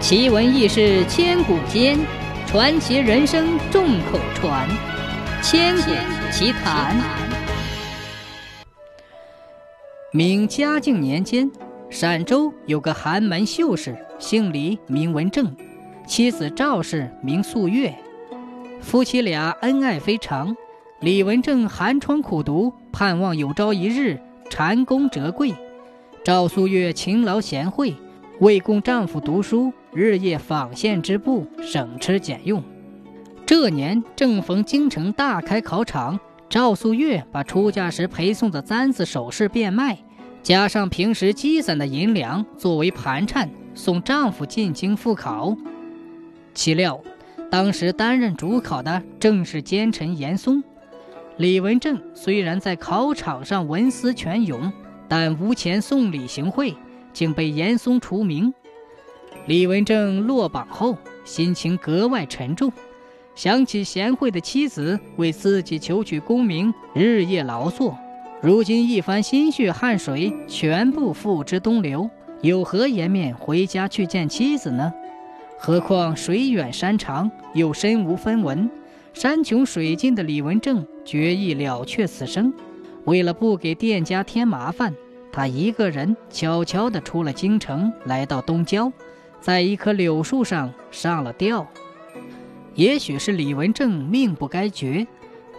奇闻异事千古间，传奇人生众口传。千古奇谈。明嘉靖年间，陕州有个寒门秀士，姓李，名文正，妻子赵氏名素月，夫妻俩恩爱非常。李文正寒窗苦读，盼望有朝一日蟾宫折桂。赵素月勤劳贤惠，为供丈夫读书，日夜纺线织布，省吃俭用。这年正逢京城大开考场，赵素月把出嫁时陪送的簪子首饰变卖，加上平时积攒的银两作为盘缠，送丈夫进京赴考。岂料，当时担任主考的正是奸臣严嵩。李文正虽然在考场上文思泉涌，但无钱送礼行贿，竟被严嵩除名。李文正落榜后，心情格外沉重，想起贤惠的妻子为自己求取功名，日夜劳作，如今一番心血汗水全部付之东流，有何颜面回家去见妻子呢？何况水远山长，又身无分文。山穷水尽的李文正决意了却此生。为了不给店家添麻烦，他一个人悄悄地出了京城，来到东郊，在一棵柳树上上了吊。也许是李文正命不该绝，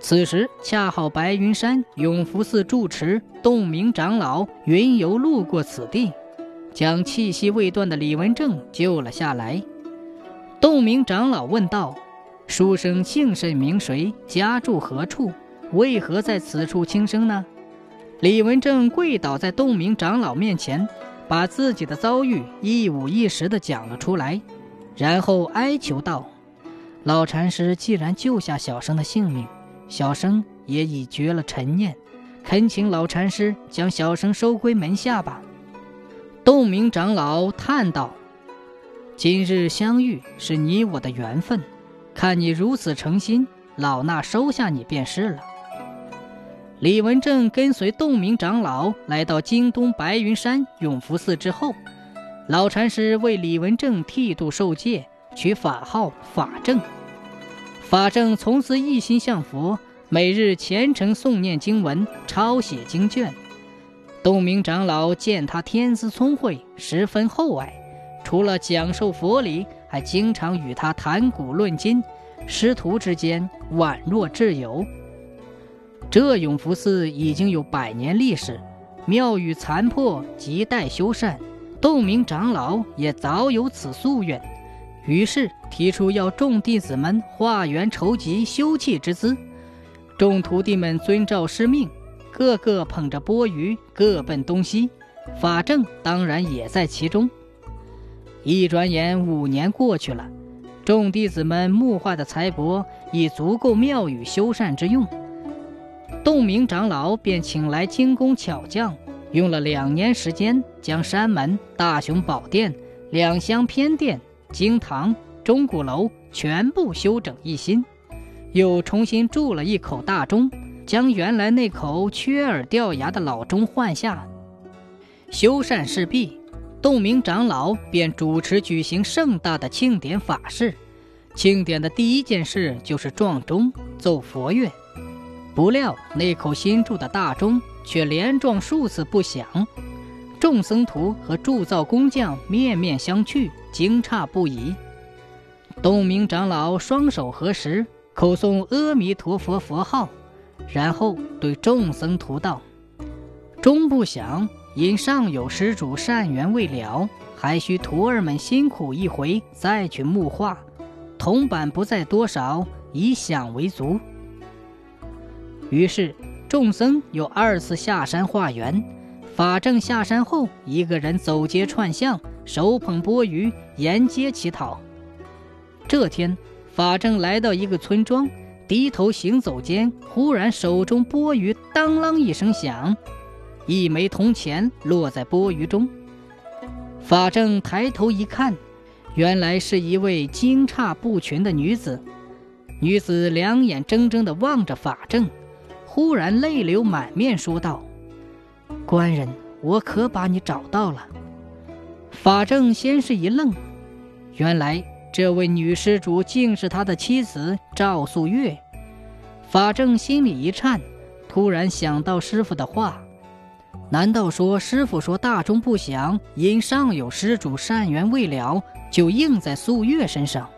此时恰好白云山永福寺住持洞明长老云游路过此地，将气息未断的李文正救了下来。洞明长老问道。书生姓甚名谁？家住何处？为何在此处轻生呢？李文正跪倒在洞明长老面前，把自己的遭遇一五一十地讲了出来，然后哀求道：“老禅师既然救下小生的性命，小生也已绝了尘念，恳请老禅师将小生收归门下吧。”洞明长老叹道：“今日相遇是你我的缘分。”看你如此诚心，老衲收下你便是了。李文正跟随洞明长老来到京东白云山永福寺之后，老禅师为李文正剃度受戒，取法号法正。法正从此一心向佛，每日虔诚诵念经文，抄写经卷。洞明长老见他天资聪慧，十分厚爱，除了讲授佛理。还经常与他谈古论今，师徒之间宛若挚友。这永福寺已经有百年历史，庙宇残破，亟待修缮。洞明长老也早有此夙愿，于是提出要众弟子们化缘筹集修葺之资。众徒弟们遵照师命，个个捧着钵盂，各奔东西。法正当然也在其中。一转眼，五年过去了，众弟子们募化的财帛已足够庙宇修缮之用。洞明长老便请来精工巧匠，用了两年时间，将山门、大雄宝殿、两厢偏殿、经堂、钟鼓楼全部修整一新，又重新铸了一口大钟，将原来那口缺耳掉牙的老钟换下。修缮事毕。洞明长老便主持举行盛大的庆典法事，庆典的第一件事就是撞钟奏佛乐。不料那口新铸的大钟却连撞数次不响，众僧徒和铸造工匠面面相觑，惊诧不已。洞明长老双手合十，口诵阿弥陀佛佛号，然后对众僧徒道：“钟不响。”因上有施主善缘未了，还需徒儿们辛苦一回再去木化，铜板不在多少，以响为足。于是众僧又二次下山化缘。法正下山后，一个人走街串巷，手捧钵盂沿街乞讨。这天，法正来到一个村庄，低头行走间，忽然手中钵盂当啷一声响。一枚铜钱落在钵盂中，法正抬头一看，原来是一位惊诧不群的女子。女子两眼睁睁地望着法正，忽然泪流满面，说道：“官人，我可把你找到了。”法正先是一愣，原来这位女施主竟是他的妻子赵素月。法正心里一颤，突然想到师傅的话：难道说师傅说大钟不响，因上有施主善缘未了，就应在素月身上？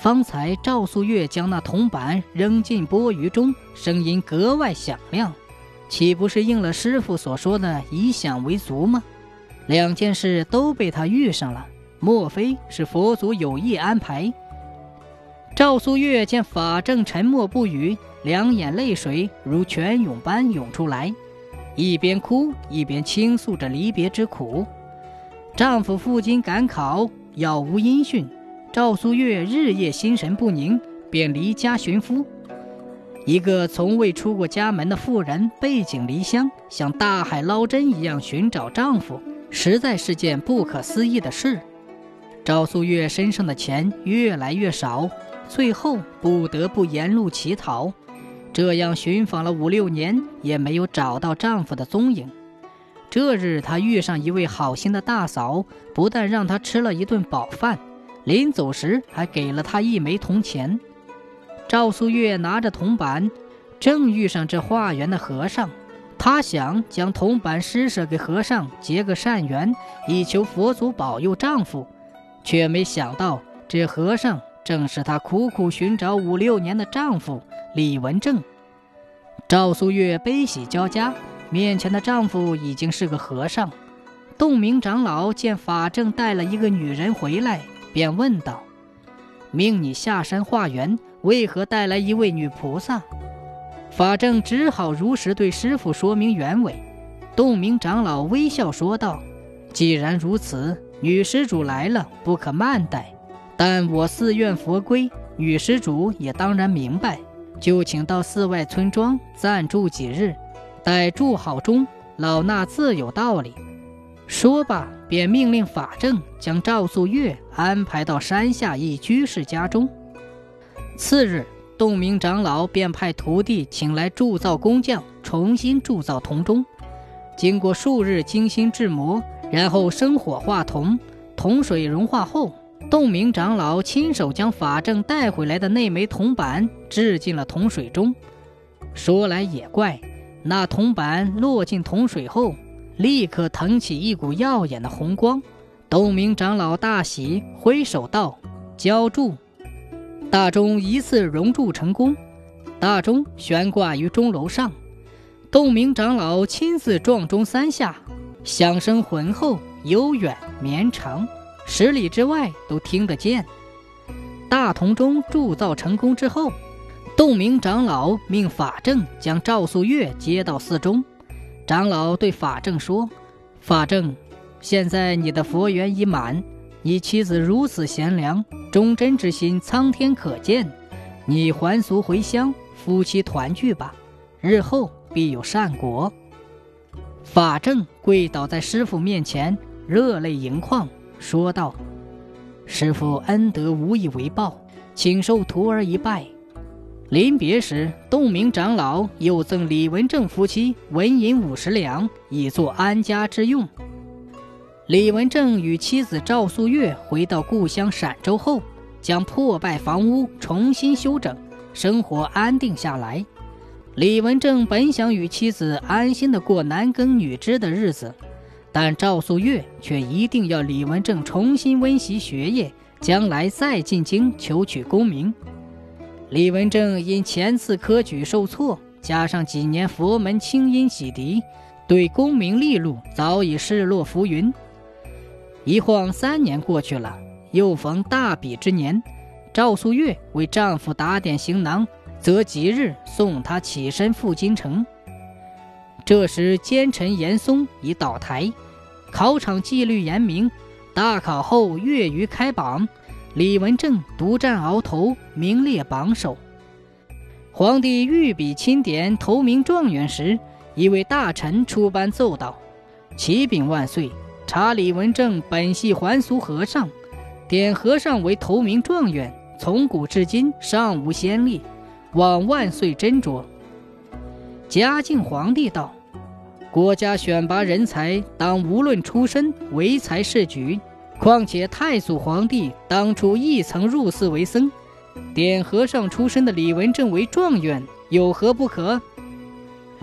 方才赵素月将那铜板扔进钵盂中，声音格外响亮，岂不是应了师傅所说的以响为足吗？两件事都被他遇上了，莫非是佛祖有意安排？赵素月见法正沉默不语。两眼泪水如泉涌般涌出来，一边哭一边倾诉着离别之苦。丈夫赴京赶考，杳无音讯。赵素月日夜心神不宁，便离家寻夫。一个从未出过家门的妇人，背井离乡，像大海捞针一样寻找丈夫，实在是件不可思议的事。赵素月身上的钱越来越少，最后不得不沿路乞讨。这样寻访了五六年，也没有找到丈夫的踪影。这日，她遇上一位好心的大嫂，不但让她吃了一顿饱饭，临走时还给了他一枚铜钱。赵素月拿着铜板，正遇上这化缘的和尚，她想将铜板施舍给和尚，结个善缘，以求佛祖保佑丈夫，却没想到这和尚正是她苦苦寻找五六年的丈夫。李文正、赵素月悲喜交加，面前的丈夫已经是个和尚。洞明长老见法正带了一个女人回来，便问道：“命你下山化缘，为何带来一位女菩萨？”法正只好如实对师傅说明原委。洞明长老微笑说道：“既然如此，女施主来了，不可慢待。但我寺院佛规，女施主也当然明白。”就请到寺外村庄暂住几日，待住好中，老衲自有道理。说罢，便命令法正将赵素月安排到山下一居士家中。次日，洞明长老便派徒弟请来铸造工匠，重新铸造铜钟。经过数日精心制磨，然后生火化铜，铜水融化后。洞明长老亲手将法正带回来的那枚铜板置进了铜水中。说来也怪，那铜板落进铜水后，立刻腾起一股耀眼的红光。洞明长老大喜，挥手道：“浇铸。”大钟一次熔铸成功，大钟悬挂于钟楼上。洞明长老亲自撞钟三下，响声浑厚、悠远、绵长。十里之外都听得见。大铜钟铸造成功之后，洞明长老命法正将赵素月接到寺中。长老对法正说：“法正，现在你的佛缘已满，你妻子如此贤良，忠贞之心苍天可见。你还俗回乡，夫妻团聚吧，日后必有善果。”法正跪倒在师傅面前，热泪盈眶。说道：“师傅恩德无以为报，请受徒儿一拜。”临别时，洞明长老又赠李文正夫妻纹银五十两，以作安家之用。李文正与妻子赵素月回到故乡陕州后，将破败房屋重新修整，生活安定下来。李文正本想与妻子安心的过男耕女织的日子。但赵素月却一定要李文正重新温习学业，将来再进京求取功名。李文正因前次科举受挫，加上几年佛门清音洗涤，对功名利禄早已视若浮云。一晃三年过去了，又逢大比之年，赵素月为丈夫打点行囊，择吉日送他起身赴京城。这时，奸臣严嵩已倒台，考场纪律严明。大考后，月余开榜，李文正独占鳌头，名列榜首。皇帝御笔钦点头名状元时，一位大臣出班奏道：“启禀万岁，查李文正本系还俗和尚，点和尚为头名状元，从古至今尚无先例，望万岁斟酌。”嘉靖皇帝道：“国家选拔人才，当无论出身，唯才是举。况且太祖皇帝当初亦曾入寺为僧，点和尚出身的李文正为状元，有何不可？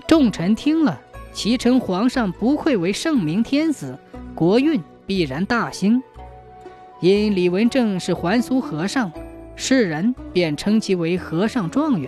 众臣听了，齐称皇上不愧为圣明天子，国运必然大兴。因李文正是还俗和尚，世人便称其为和尚状元。